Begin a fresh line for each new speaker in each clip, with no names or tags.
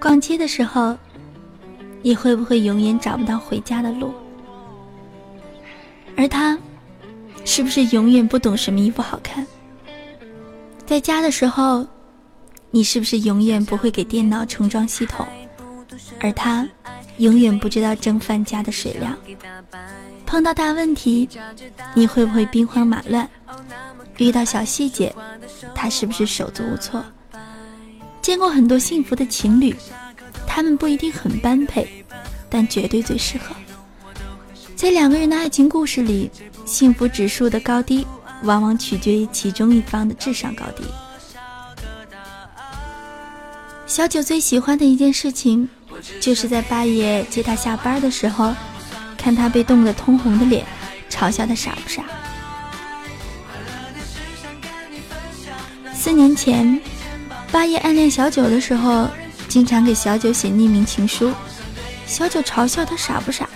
逛街的时候，你会不会永远找不到回家的路？而他，是不是永远不懂什么衣服好看？在家的时候，你是不是永远不会给电脑重装系统？而他，永远不知道蒸饭加的水量。碰到大问题，你会不会兵荒马乱？遇到小细节，他是不是手足无措？见过很多幸福的情侣，他们不一定很般配，但绝对最适合。在两个人的爱情故事里，幸福指数的高低，往往取决于其中一方的智商高低。小九最喜欢的一件事情，就是在八爷接他下班的时候，看他被冻得通红的脸，嘲笑他傻不傻。四年前，八爷暗恋小九的时候，经常给小九写匿名情书，小九嘲笑他傻不傻，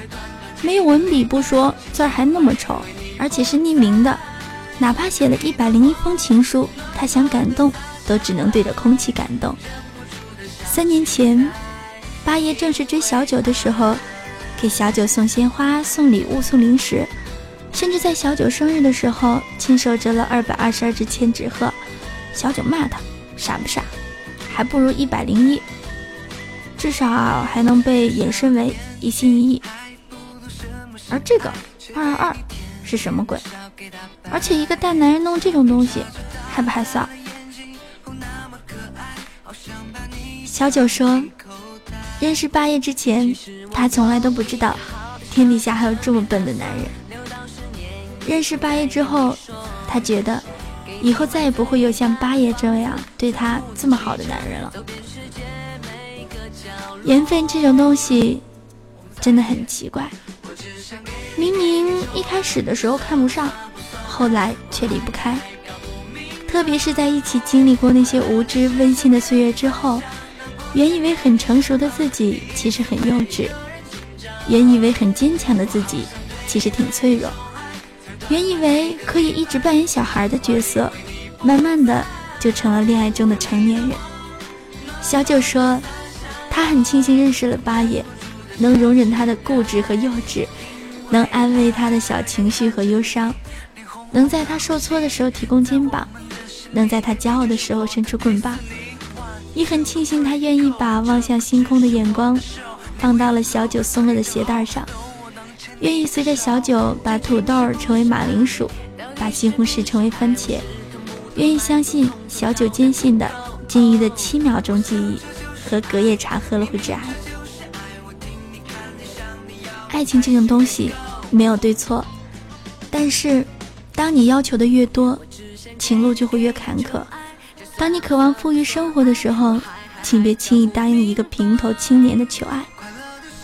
没有文笔不说，字儿还那么丑，而且是匿名的，哪怕写了一百零一封情书，他想感动都只能对着空气感动。三年前，八爷正式追小九的时候，给小九送鲜花、送礼物、送零食，甚至在小九生日的时候亲手折了二百二十二只千纸鹤。小九骂他傻不傻，还不如一百零一，至少还能被引申为一心一意。而这个二二二是什么鬼？而且一个大男人弄这种东西，害不害臊？小九说：“认识八爷之前，他从来都不知道天底下还有这么笨的男人。认识八爷之后，他觉得以后再也不会有像八爷这样对他这么好的男人了。缘分这种东西真的很奇怪，明明一开始的时候看不上，后来却离不开。特别是在一起经历过那些无知温馨的岁月之后。”原以为很成熟的自己，其实很幼稚；原以为很坚强的自己，其实挺脆弱；原以为可以一直扮演小孩的角色，慢慢的就成了恋爱中的成年人。小九说，他很庆幸认识了八爷，能容忍他的固执和幼稚，能安慰他的小情绪和忧伤，能在他受挫的时候提供肩膀，能在他骄傲的时候伸出棍棒。也很庆幸他愿意把望向星空的眼光放到了小九松了的鞋带上，愿意随着小九把土豆成为马铃薯，把西红柿成为番茄，愿意相信小九坚信的金鱼的七秒钟记忆和隔夜茶喝了会致癌。爱情这种东西没有对错，但是当你要求的越多，情路就会越坎坷。当你渴望富裕生活的时候，请别轻易答应一个平头青年的求爱；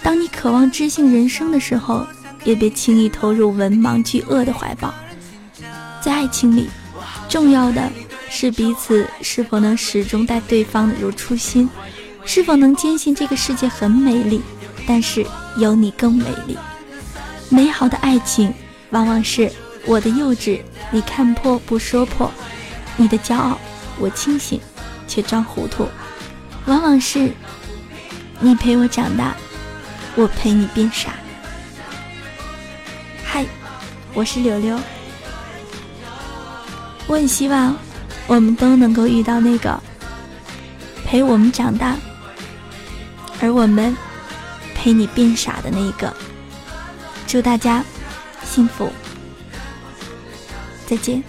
当你渴望知性人生的时候，也别轻易投入文盲巨鳄的怀抱。在爱情里，重要的是彼此是否能始终待对方如初心，是否能坚信这个世界很美丽，但是有你更美丽。美好的爱情，往往是我的幼稚你看破不说破，你的骄傲。我清醒，却装糊涂，往往是你陪我长大，我陪你变傻。我是柳柳，我很希望我们都能够遇到那个陪我们长大，而我们陪你变傻的那一个。祝大家幸福，再见。